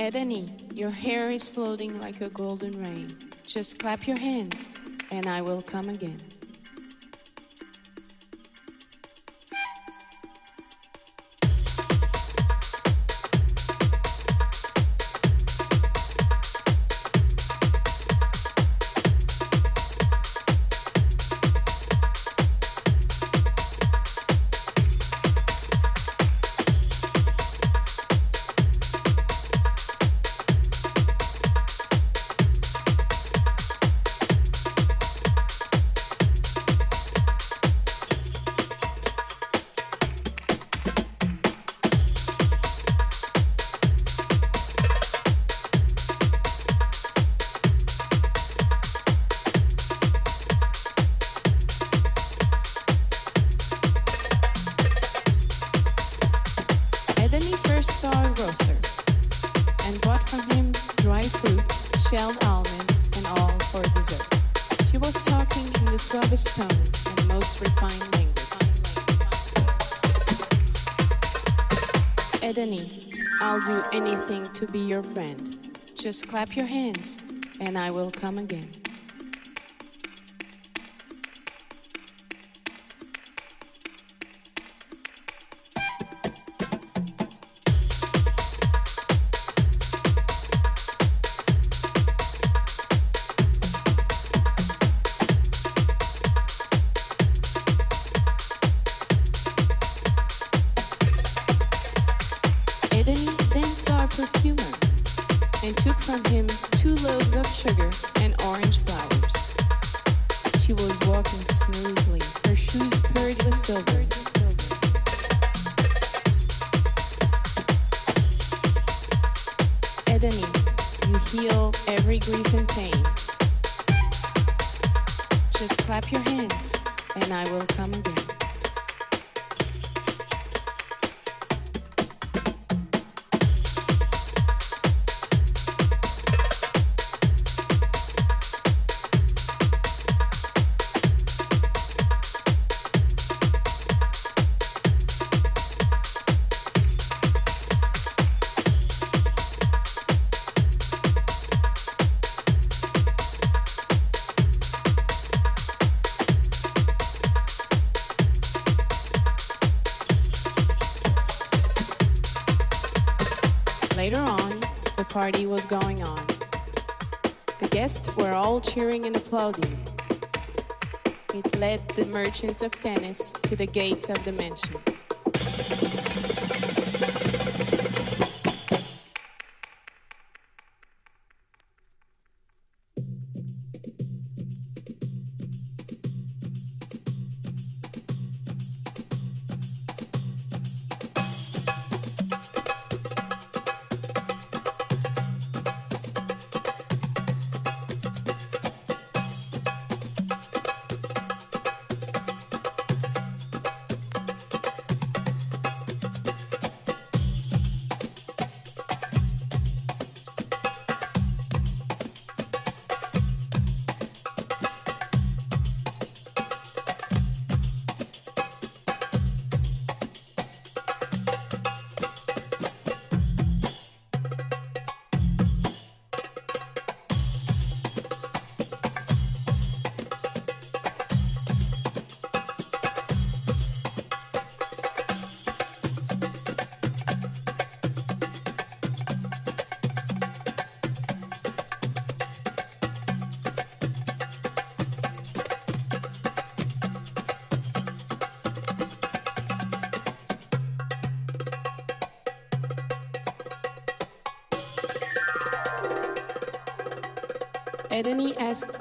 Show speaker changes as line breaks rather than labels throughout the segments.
Edony, your hair is floating like a golden rain. Just clap your hands, and I will come again. Suavest tones and the most refined language. Edony, I'll do anything to be your friend. Just clap your hands, and I will come again. Party was going on. The guests were all cheering and applauding. It led the merchants of tennis to the gates of the mansion.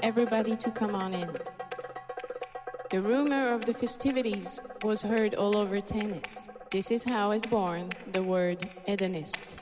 Everybody to come on in. The rumor of the festivities was heard all over tennis. This is how is born the word Edenist.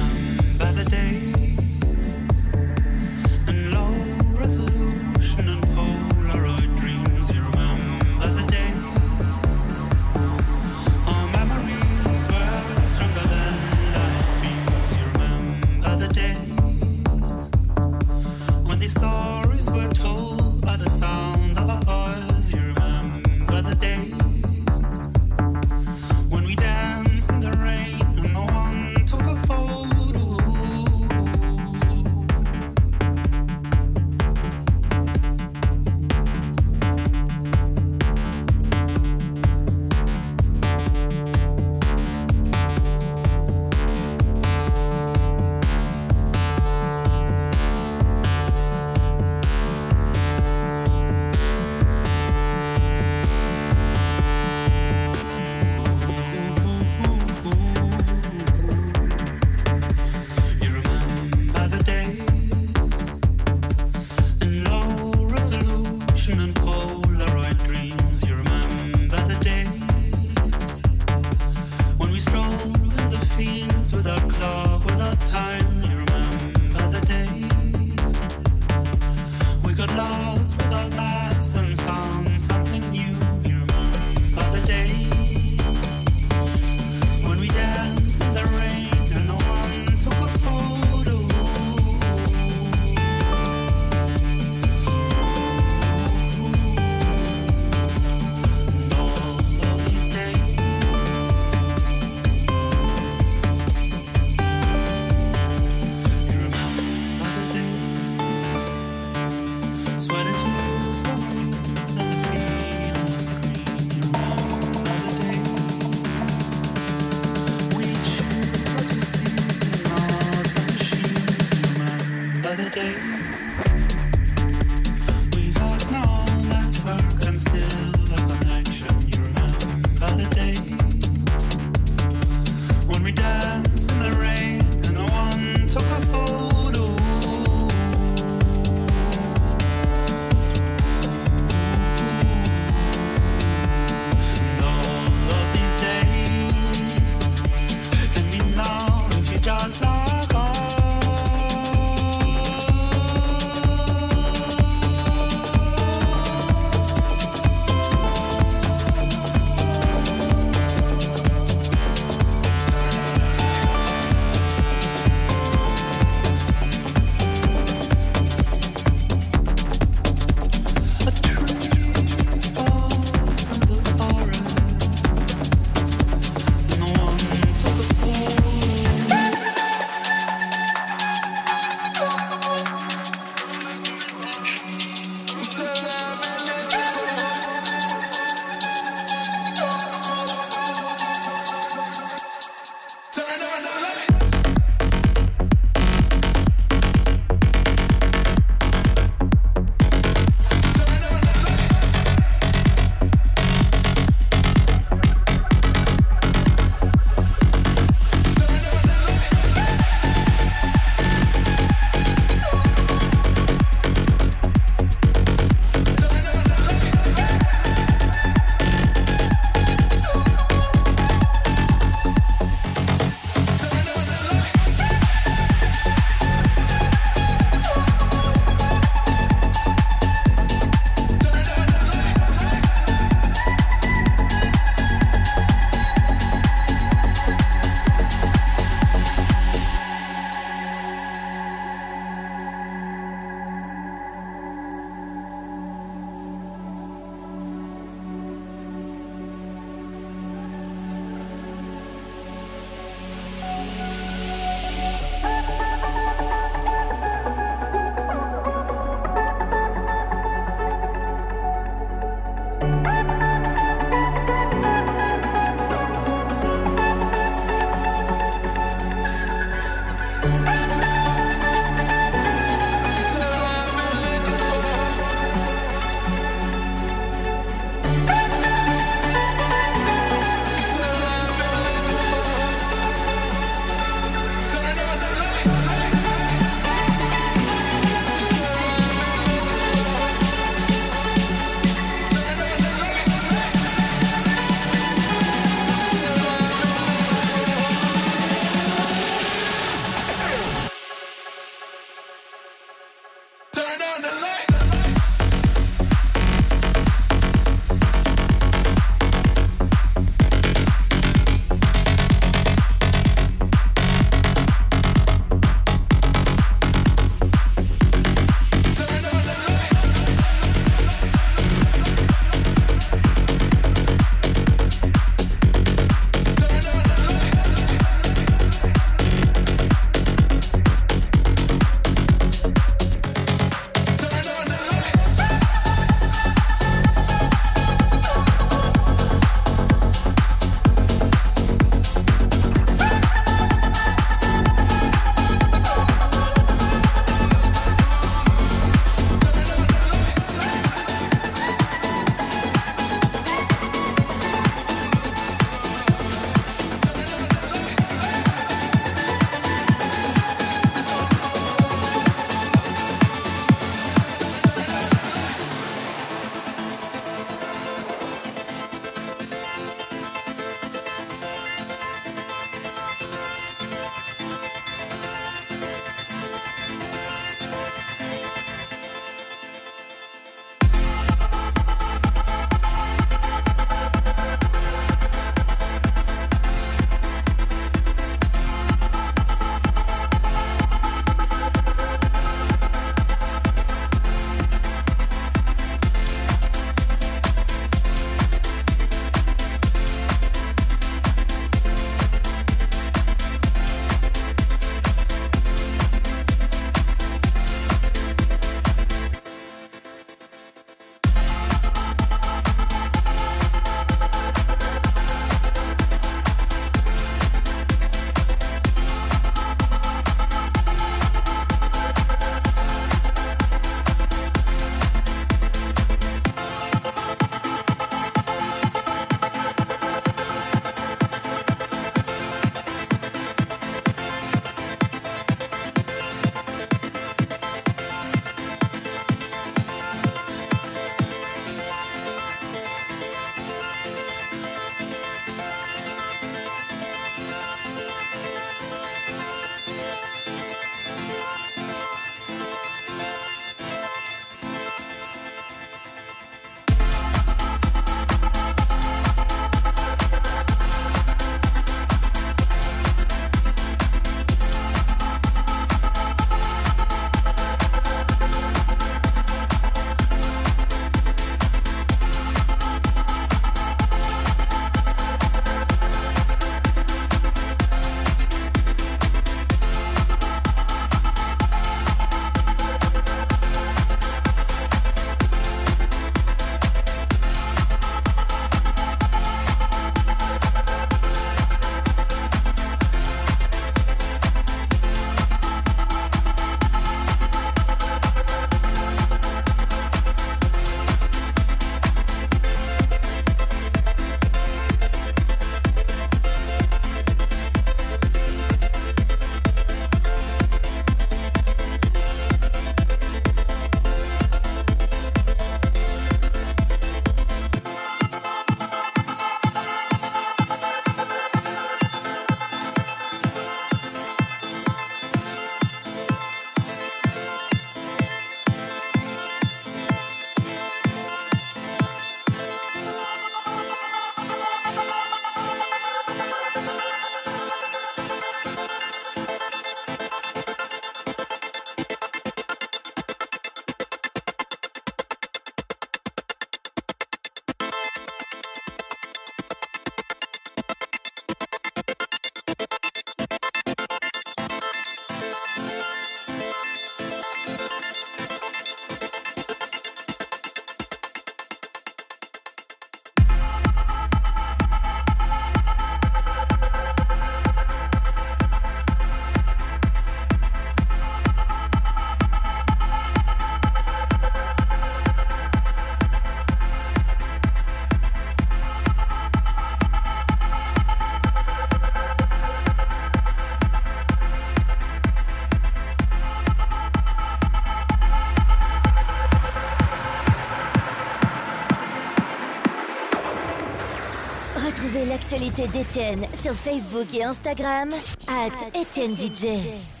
L'actualité d'Étienne sur Facebook et Instagram, at Étienne DJ.